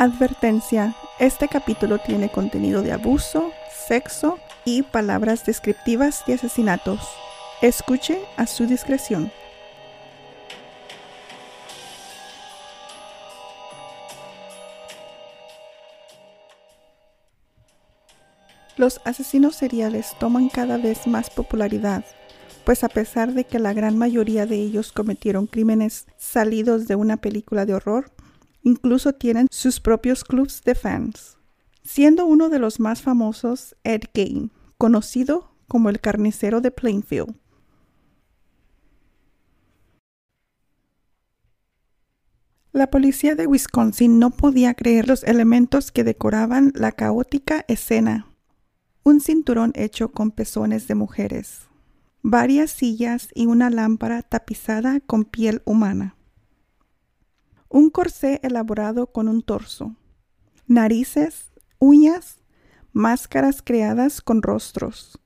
Advertencia, este capítulo tiene contenido de abuso, sexo y palabras descriptivas de asesinatos. Escuche a su discreción. Los asesinos seriales toman cada vez más popularidad, pues a pesar de que la gran mayoría de ellos cometieron crímenes salidos de una película de horror, incluso tienen sus propios clubs de fans, siendo uno de los más famosos Ed Gein, conocido como el carnicero de Plainfield. La policía de Wisconsin no podía creer los elementos que decoraban la caótica escena. Un cinturón hecho con pezones de mujeres, varias sillas y una lámpara tapizada con piel humana un corsé elaborado con un torso, narices, uñas, máscaras creadas con rostros,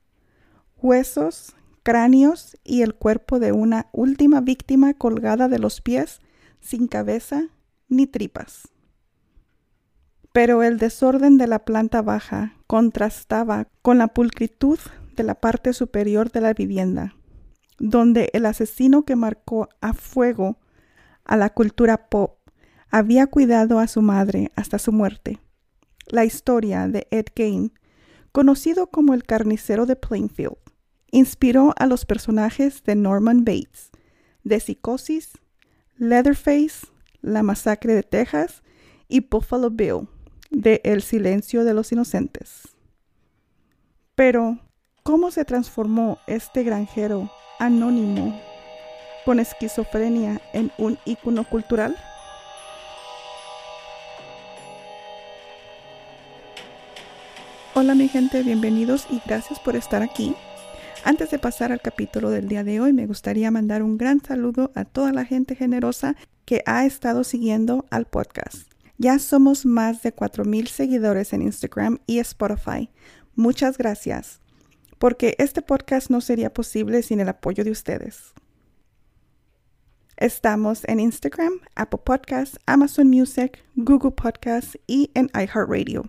huesos, cráneos y el cuerpo de una última víctima colgada de los pies sin cabeza ni tripas. Pero el desorden de la planta baja contrastaba con la pulcritud de la parte superior de la vivienda, donde el asesino que marcó a fuego a la cultura pop, había cuidado a su madre hasta su muerte. La historia de Ed Gein, conocido como el carnicero de Plainfield, inspiró a los personajes de Norman Bates, de Psicosis, Leatherface, La Masacre de Texas y Buffalo Bill, de El Silencio de los Inocentes. Pero, ¿cómo se transformó este granjero anónimo con esquizofrenia en un ícono cultural? Hola mi gente, bienvenidos y gracias por estar aquí. Antes de pasar al capítulo del día de hoy, me gustaría mandar un gran saludo a toda la gente generosa que ha estado siguiendo al podcast. Ya somos más de 4.000 seguidores en Instagram y Spotify. Muchas gracias, porque este podcast no sería posible sin el apoyo de ustedes. Estamos en Instagram, Apple Podcasts, Amazon Music, Google Podcasts y en iHeartRadio.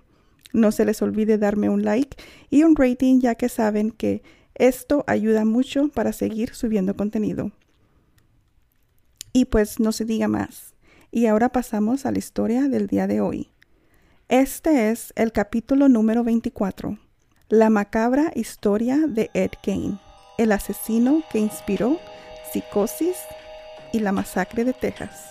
No se les olvide darme un like y un rating ya que saben que esto ayuda mucho para seguir subiendo contenido. Y pues no se diga más. Y ahora pasamos a la historia del día de hoy. Este es el capítulo número 24, la macabra historia de Ed Gein, el asesino que inspiró Psicosis y la masacre de Texas.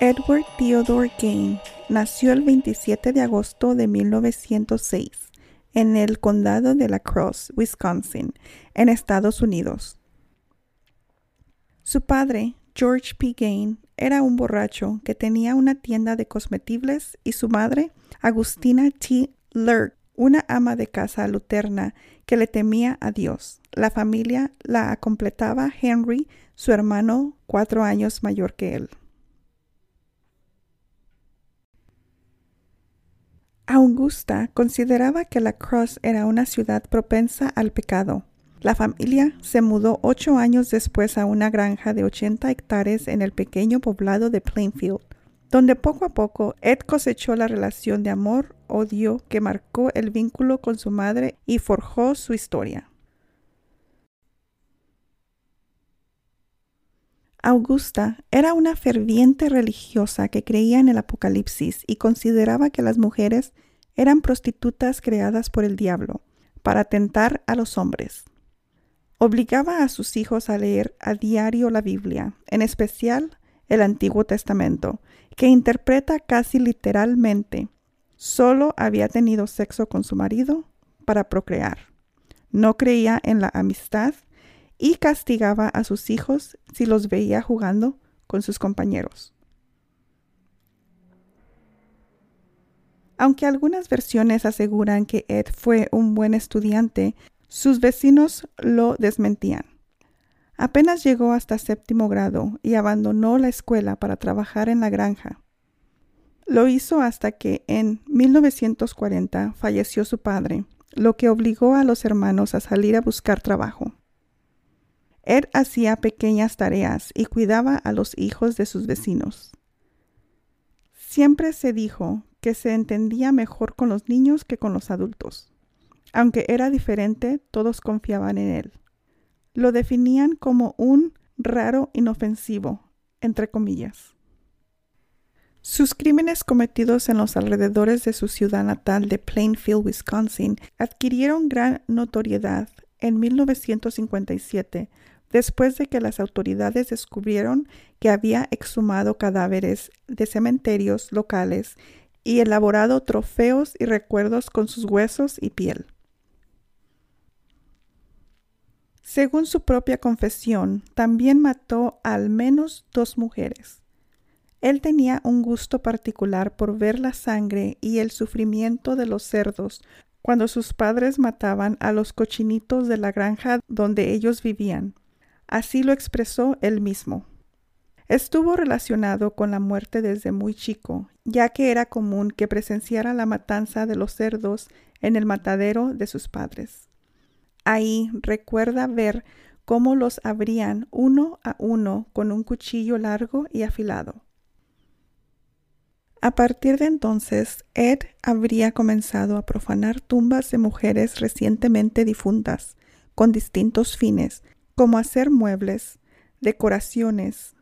Edward Theodore Gain nació el 27 de agosto de 1906 en el condado de La Crosse, Wisconsin, en Estados Unidos. Su padre, George P. Gain, era un borracho que tenía una tienda de cosmetibles y su madre, Agustina T. Lurk, una ama de casa luterna que le temía a Dios. La familia la completaba Henry, su hermano cuatro años mayor que él. Augusta consideraba que La Crosse era una ciudad propensa al pecado. La familia se mudó ocho años después a una granja de 80 hectáreas en el pequeño poblado de Plainfield, donde poco a poco Ed cosechó la relación de amor-odio que marcó el vínculo con su madre y forjó su historia. Augusta era una ferviente religiosa que creía en el Apocalipsis y consideraba que las mujeres eran prostitutas creadas por el diablo para tentar a los hombres. Obligaba a sus hijos a leer a diario la Biblia, en especial el Antiguo Testamento, que interpreta casi literalmente, solo había tenido sexo con su marido para procrear. No creía en la amistad y castigaba a sus hijos si los veía jugando con sus compañeros. Aunque algunas versiones aseguran que Ed fue un buen estudiante, sus vecinos lo desmentían. Apenas llegó hasta séptimo grado y abandonó la escuela para trabajar en la granja. Lo hizo hasta que en 1940 falleció su padre, lo que obligó a los hermanos a salir a buscar trabajo. Ed hacía pequeñas tareas y cuidaba a los hijos de sus vecinos. Siempre se dijo que se entendía mejor con los niños que con los adultos. Aunque era diferente, todos confiaban en él. Lo definían como un raro inofensivo, entre comillas. Sus crímenes cometidos en los alrededores de su ciudad natal de Plainfield, Wisconsin, adquirieron gran notoriedad en 1957 después de que las autoridades descubrieron que había exhumado cadáveres de cementerios locales y elaborado trofeos y recuerdos con sus huesos y piel. Según su propia confesión, también mató a al menos dos mujeres. Él tenía un gusto particular por ver la sangre y el sufrimiento de los cerdos cuando sus padres mataban a los cochinitos de la granja donde ellos vivían. Así lo expresó él mismo. Estuvo relacionado con la muerte desde muy chico, ya que era común que presenciara la matanza de los cerdos en el matadero de sus padres. Ahí recuerda ver cómo los abrían uno a uno con un cuchillo largo y afilado. A partir de entonces, Ed habría comenzado a profanar tumbas de mujeres recientemente difuntas, con distintos fines, como hacer muebles, decoraciones,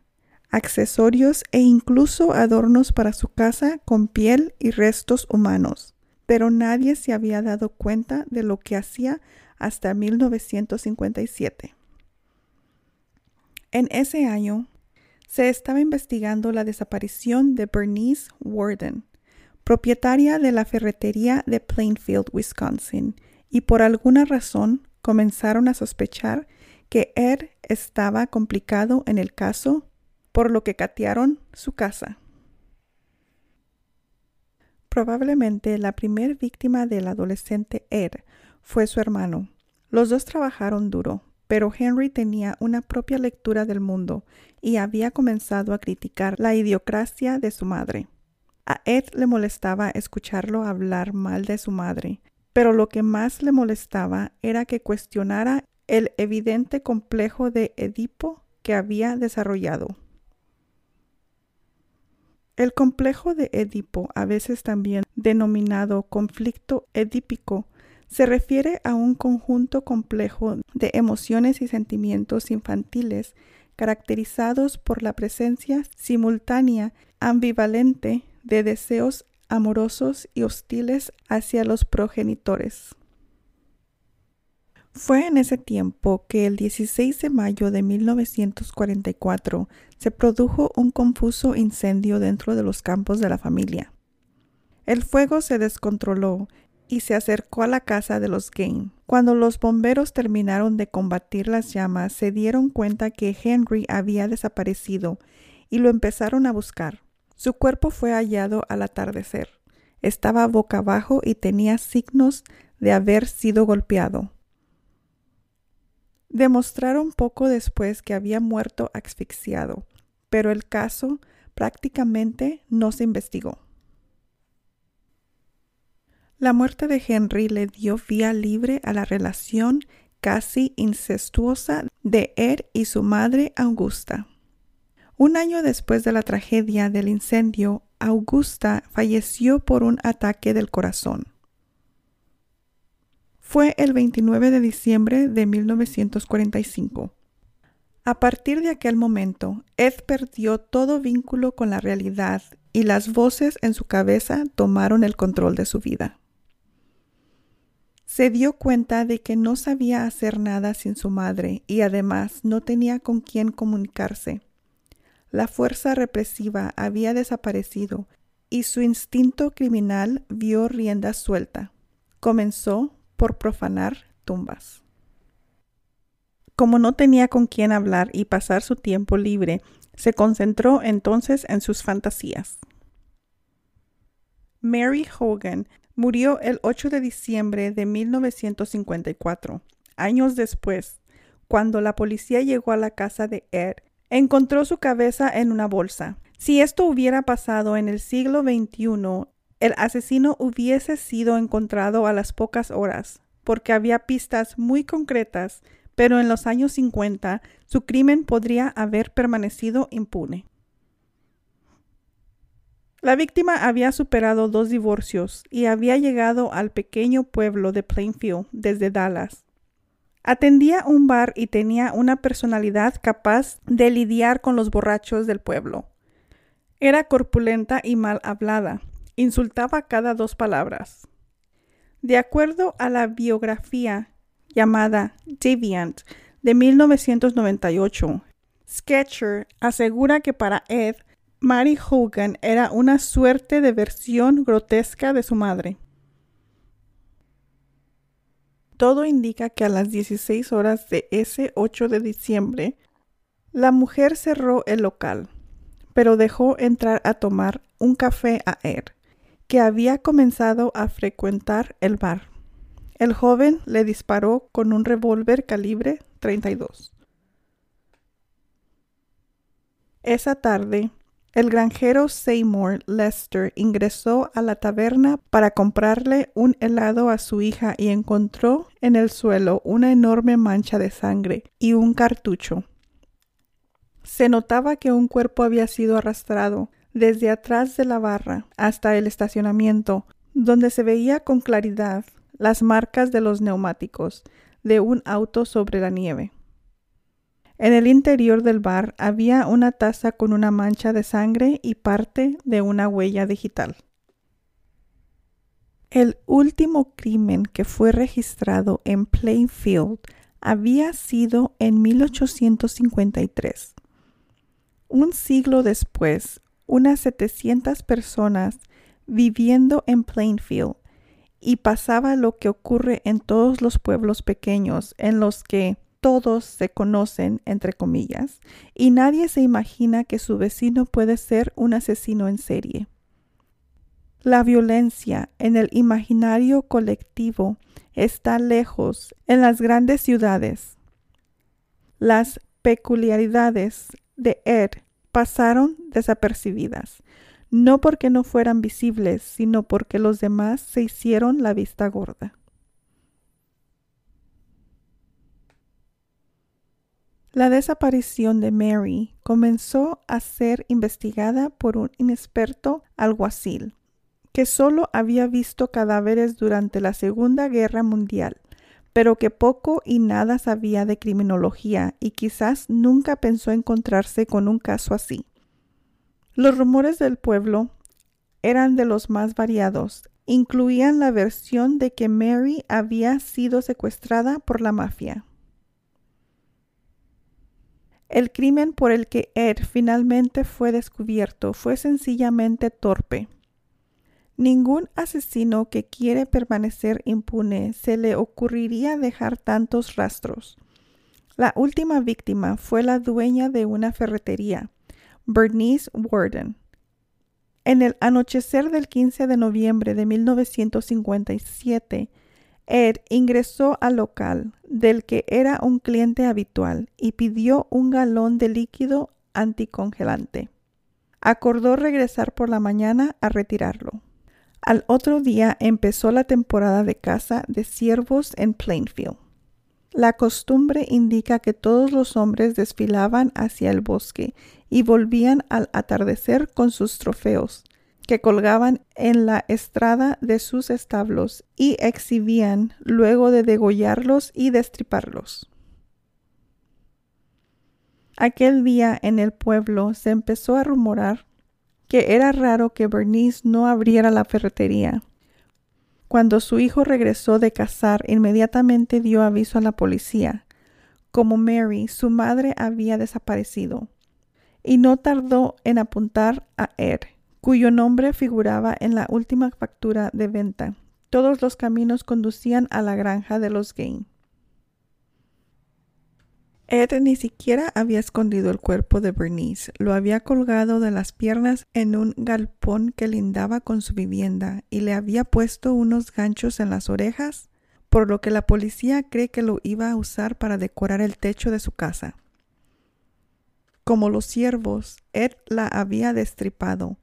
accesorios e incluso adornos para su casa con piel y restos humanos. Pero nadie se había dado cuenta de lo que hacía hasta 1957. En ese año, se estaba investigando la desaparición de Bernice Warden, propietaria de la ferretería de Plainfield, Wisconsin, y por alguna razón comenzaron a sospechar que Ed estaba complicado en el caso, por lo que catearon su casa. Probablemente la primer víctima del adolescente Ed fue su hermano. Los dos trabajaron duro, pero Henry tenía una propia lectura del mundo y había comenzado a criticar la idiocracia de su madre. A Ed le molestaba escucharlo hablar mal de su madre, pero lo que más le molestaba era que cuestionara el evidente complejo de Edipo que había desarrollado. El complejo de Edipo, a veces también denominado conflicto edípico, se refiere a un conjunto complejo de emociones y sentimientos infantiles caracterizados por la presencia simultánea, ambivalente, de deseos amorosos y hostiles hacia los progenitores. Fue en ese tiempo que el 16 de mayo de 1944 se produjo un confuso incendio dentro de los campos de la familia. El fuego se descontroló y se acercó a la casa de los Gain. Cuando los bomberos terminaron de combatir las llamas, se dieron cuenta que Henry había desaparecido y lo empezaron a buscar. Su cuerpo fue hallado al atardecer. Estaba boca abajo y tenía signos de haber sido golpeado. Demostraron poco después que había muerto asfixiado, pero el caso prácticamente no se investigó. La muerte de Henry le dio vía libre a la relación casi incestuosa de Ed y su madre Augusta. Un año después de la tragedia del incendio, Augusta falleció por un ataque del corazón. Fue el 29 de diciembre de 1945. A partir de aquel momento, Ed perdió todo vínculo con la realidad y las voces en su cabeza tomaron el control de su vida se dio cuenta de que no sabía hacer nada sin su madre y además no tenía con quién comunicarse. La fuerza represiva había desaparecido y su instinto criminal vio rienda suelta. Comenzó por profanar tumbas. Como no tenía con quién hablar y pasar su tiempo libre, se concentró entonces en sus fantasías. Mary Hogan Murió el 8 de diciembre de 1954. Años después, cuando la policía llegó a la casa de Ed, encontró su cabeza en una bolsa. Si esto hubiera pasado en el siglo XXI, el asesino hubiese sido encontrado a las pocas horas, porque había pistas muy concretas pero en los años 50 su crimen podría haber permanecido impune. La víctima había superado dos divorcios y había llegado al pequeño pueblo de Plainfield desde Dallas. Atendía un bar y tenía una personalidad capaz de lidiar con los borrachos del pueblo. Era corpulenta y mal hablada. Insultaba cada dos palabras. De acuerdo a la biografía llamada Deviant de 1998, Sketcher asegura que para Ed, Mary Hogan era una suerte de versión grotesca de su madre. Todo indica que a las 16 horas de ese 8 de diciembre, la mujer cerró el local, pero dejó entrar a tomar un café a Ed, que había comenzado a frecuentar el bar. El joven le disparó con un revólver calibre 32. Esa tarde, el granjero Seymour Lester ingresó a la taberna para comprarle un helado a su hija y encontró en el suelo una enorme mancha de sangre y un cartucho. Se notaba que un cuerpo había sido arrastrado desde atrás de la barra hasta el estacionamiento, donde se veía con claridad las marcas de los neumáticos de un auto sobre la nieve. En el interior del bar había una taza con una mancha de sangre y parte de una huella digital. El último crimen que fue registrado en Plainfield había sido en 1853. Un siglo después, unas 700 personas viviendo en Plainfield y pasaba lo que ocurre en todos los pueblos pequeños en los que todos se conocen, entre comillas, y nadie se imagina que su vecino puede ser un asesino en serie. La violencia en el imaginario colectivo está lejos en las grandes ciudades. Las peculiaridades de Ed pasaron desapercibidas, no porque no fueran visibles, sino porque los demás se hicieron la vista gorda. La desaparición de Mary comenzó a ser investigada por un inexperto alguacil, que solo había visto cadáveres durante la Segunda Guerra Mundial, pero que poco y nada sabía de criminología y quizás nunca pensó encontrarse con un caso así. Los rumores del pueblo eran de los más variados. Incluían la versión de que Mary había sido secuestrada por la mafia. El crimen por el que Ed finalmente fue descubierto fue sencillamente torpe. Ningún asesino que quiere permanecer impune se le ocurriría dejar tantos rastros. La última víctima fue la dueña de una ferretería, Bernice Warden. En el anochecer del 15 de noviembre de 1957, Ed ingresó al local del que era un cliente habitual y pidió un galón de líquido anticongelante. Acordó regresar por la mañana a retirarlo. Al otro día empezó la temporada de caza de ciervos en Plainfield. La costumbre indica que todos los hombres desfilaban hacia el bosque y volvían al atardecer con sus trofeos, que colgaban en la estrada de sus establos y exhibían luego de degollarlos y destriparlos. Aquel día en el pueblo se empezó a rumorar que era raro que Bernice no abriera la ferretería. Cuando su hijo regresó de cazar, inmediatamente dio aviso a la policía. Como Mary, su madre había desaparecido. Y no tardó en apuntar a Ed, cuyo nombre figuraba en la última factura de venta. Todos los caminos conducían a la granja de los Gain. Ed ni siquiera había escondido el cuerpo de Bernice, lo había colgado de las piernas en un galpón que lindaba con su vivienda y le había puesto unos ganchos en las orejas, por lo que la policía cree que lo iba a usar para decorar el techo de su casa. Como los ciervos, Ed la había destripado,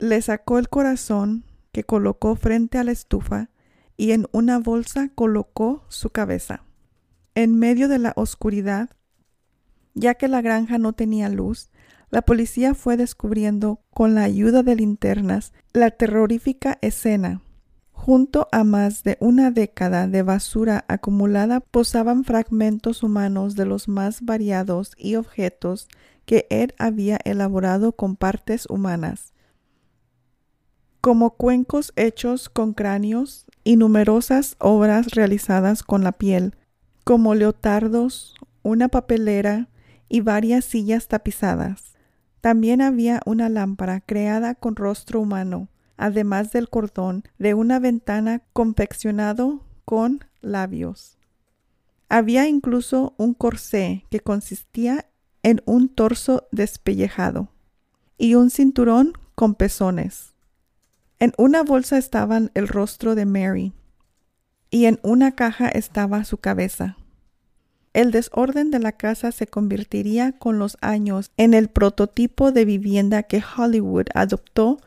le sacó el corazón que colocó frente a la estufa y en una bolsa colocó su cabeza. En medio de la oscuridad, ya que la granja no tenía luz, la policía fue descubriendo, con la ayuda de linternas, la terrorífica escena. Junto a más de una década de basura acumulada posaban fragmentos humanos de los más variados y objetos que Ed había elaborado con partes humanas, como cuencos hechos con cráneos y numerosas obras realizadas con la piel, como leotardos, una papelera y varias sillas tapizadas. También había una lámpara creada con rostro humano, además del cordón de una ventana confeccionado con labios. Había incluso un corsé que consistía en un torso despellejado y un cinturón con pezones. En una bolsa estaban el rostro de Mary y en una caja estaba su cabeza. El desorden de la casa se convertiría con los años en el prototipo de vivienda que Hollywood adoptó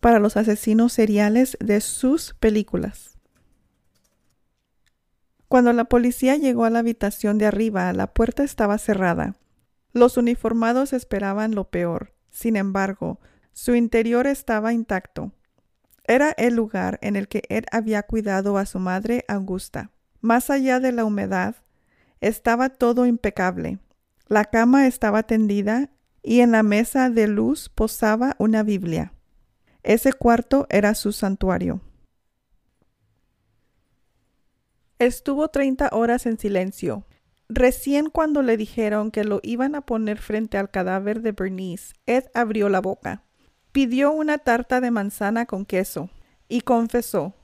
para los asesinos seriales de sus películas. Cuando la policía llegó a la habitación de arriba, la puerta estaba cerrada. Los uniformados esperaban lo peor. Sin embargo, su interior estaba intacto. Era el lugar en el que Ed había cuidado a su madre Augusta. Más allá de la humedad, estaba todo impecable. La cama estaba tendida y en la mesa de luz posaba una Biblia. Ese cuarto era su santuario. Estuvo treinta horas en silencio. Recién cuando le dijeron que lo iban a poner frente al cadáver de Bernice, Ed abrió la boca. Pidió una tarta de manzana con queso y confesó.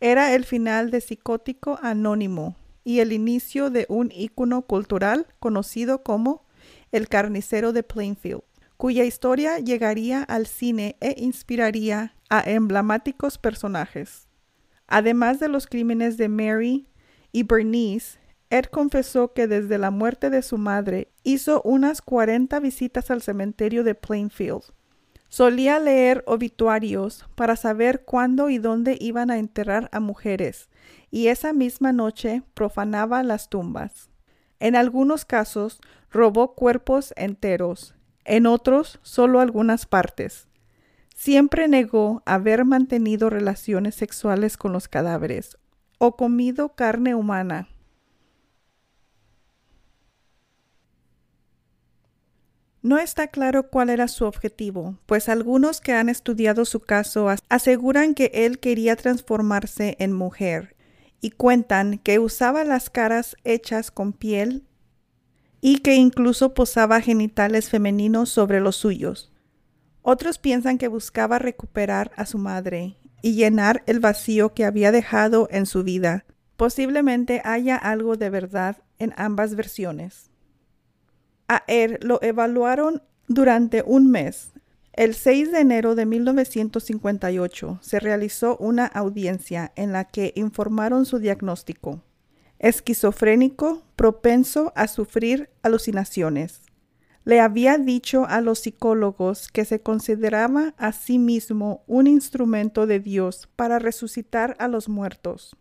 Era el final de Psicótico Anónimo, y el inicio de un ícono cultural conocido como El carnicero de Plainfield, cuya historia llegaría al cine e inspiraría a emblemáticos personajes. Además de los crímenes de Mary y Bernice, Ed confesó que desde la muerte de su madre hizo unas 40 visitas al cementerio de Plainfield. Solía leer obituarios para saber cuándo y dónde iban a enterrar a mujeres y esa misma noche profanaba las tumbas. En algunos casos robó cuerpos enteros, en otros solo algunas partes. Siempre negó haber mantenido relaciones sexuales con los cadáveres o comido carne humana. No está claro cuál era su objetivo, pues algunos que han estudiado su caso aseguran que él quería transformarse en mujer y cuentan que usaba las caras hechas con piel y que incluso posaba genitales femeninos sobre los suyos. Otros piensan que buscaba recuperar a su madre y llenar el vacío que había dejado en su vida. Posiblemente haya algo de verdad en ambas versiones. A él lo evaluaron durante un mes el 6 de enero de 1958 se realizó una audiencia en la que informaron su diagnóstico. Esquizofrénico, propenso a sufrir alucinaciones. Le había dicho a los psicólogos que se consideraba a sí mismo un instrumento de Dios para resucitar a los muertos.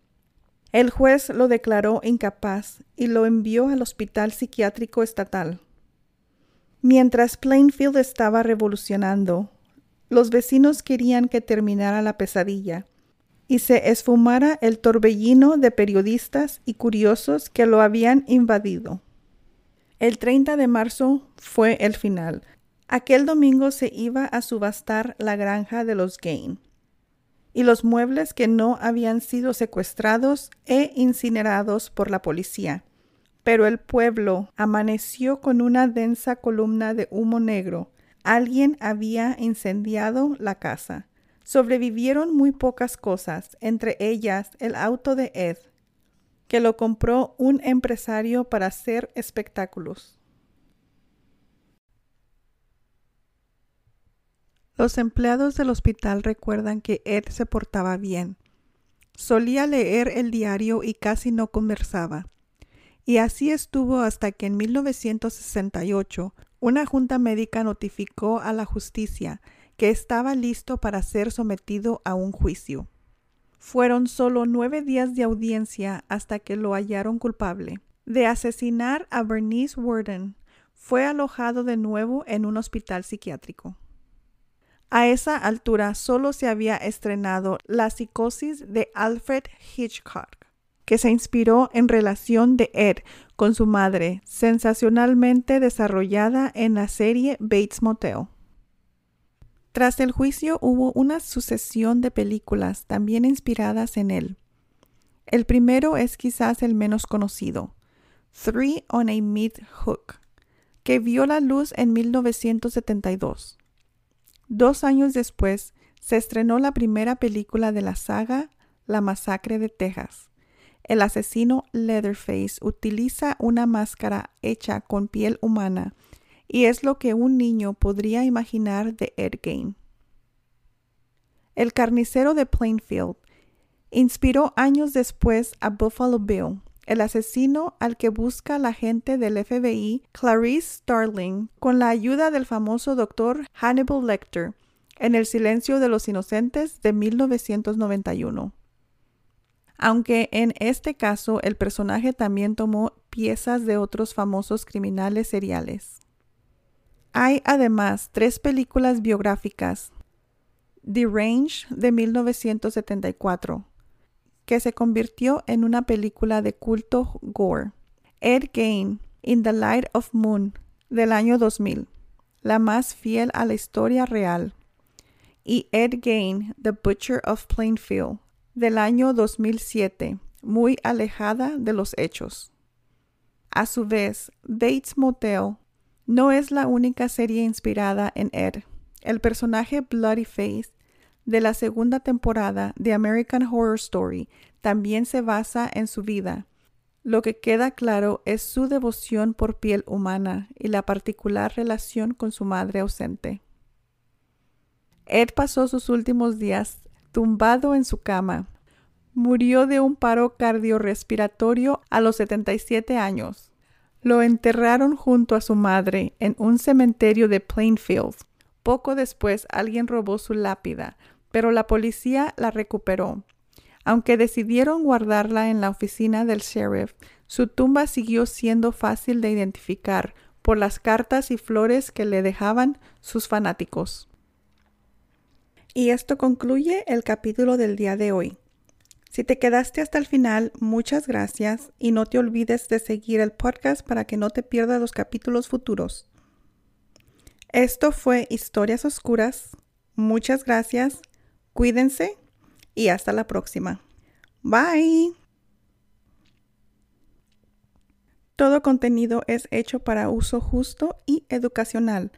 El juez lo declaró incapaz y lo envió al Hospital Psiquiátrico Estatal. Mientras Plainfield estaba revolucionando, los vecinos querían que terminara la pesadilla y se esfumara el torbellino de periodistas y curiosos que lo habían invadido. El 30 de marzo fue el final. Aquel domingo se iba a subastar la granja de los Gain y los muebles que no habían sido secuestrados e incinerados por la policía pero el pueblo amaneció con una densa columna de humo negro. Alguien había incendiado la casa. Sobrevivieron muy pocas cosas, entre ellas el auto de Ed, que lo compró un empresario para hacer espectáculos. Los empleados del hospital recuerdan que Ed se portaba bien. Solía leer el diario y casi no conversaba. Y así estuvo hasta que en 1968 una junta médica notificó a la justicia que estaba listo para ser sometido a un juicio. Fueron solo nueve días de audiencia hasta que lo hallaron culpable. de asesinar a Bernice Worden, fue alojado de nuevo en un hospital psiquiátrico. A esa altura solo se había estrenado La psicosis de Alfred Hitchcock, que se inspiró en relación de Ed con su madre, sensacionalmente desarrollada en la serie Bates Motel. Tras el juicio hubo una sucesión de películas también inspiradas en él. El primero es quizás el menos conocido, Three on a Meat Hook, que vio la luz en 1972. Dos años después se estrenó la primera película de la saga La Masacre de Texas. El asesino Leatherface utiliza una máscara hecha con piel humana y es lo que un niño podría imaginar de Ed Gein. El carnicero de Plainfield inspiró años después a Buffalo Bill, el asesino al que busca la agente del FBI Clarice Starling con la ayuda del famoso doctor Hannibal Lecter en El silencio de los inocentes de 1991. Aunque en este caso el personaje también tomó piezas de otros famosos criminales seriales. Hay además tres películas biográficas. The Range de 1974, que se convirtió en una película de culto gore. Ed Gein, In the Light of Moon, del año 2000, la más fiel a la historia real. Y Ed Gein, The Butcher of Plainfield, del año 2007, muy alejada de los hechos. A su vez, Bates Motel no es la única serie inspirada en Ed. El personaje Bloody Face de la segunda temporada de American Horror Story también se basa en su vida. Lo que queda claro es su devoción por piel humana y la particular relación con su madre ausente. Ed pasó sus últimos días tumbado en su cama. Murió de un paro cardiorrespiratorio a los 77 años. Lo enterraron junto a su madre en un cementerio de Plainfield. Poco después alguien robó su lápida, pero la policía la recuperó. Aunque decidieron guardarla en la oficina del sheriff, su tumba siguió siendo fácil de identificar por las cartas y flores que le dejaban sus fanáticos. Y esto concluye el capítulo del día de hoy. Si te quedaste hasta el final, muchas gracias y no te olvides de seguir el podcast para que no te pierdas los capítulos futuros. Esto fue Historias Oscuras. Muchas gracias Cuídense y hasta la próxima. Bye. Todo contenido es hecho para uso justo y educacional.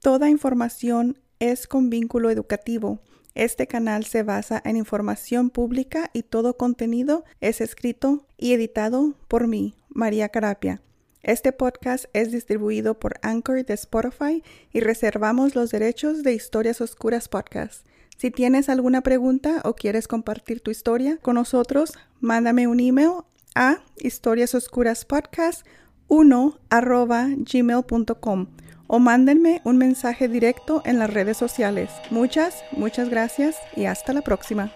Toda información es con vínculo educativo. Este canal se basa en información pública y todo contenido es escrito y editado por mí, María Carapia. Este podcast es distribuido por Anchor de Spotify y reservamos los derechos de Historias Oscuras Podcast. Si tienes alguna pregunta o quieres compartir tu historia con nosotros, mándame un email a historiasoscuraspodcast1 o mándenme un mensaje directo en las redes sociales. Muchas, muchas gracias y hasta la próxima.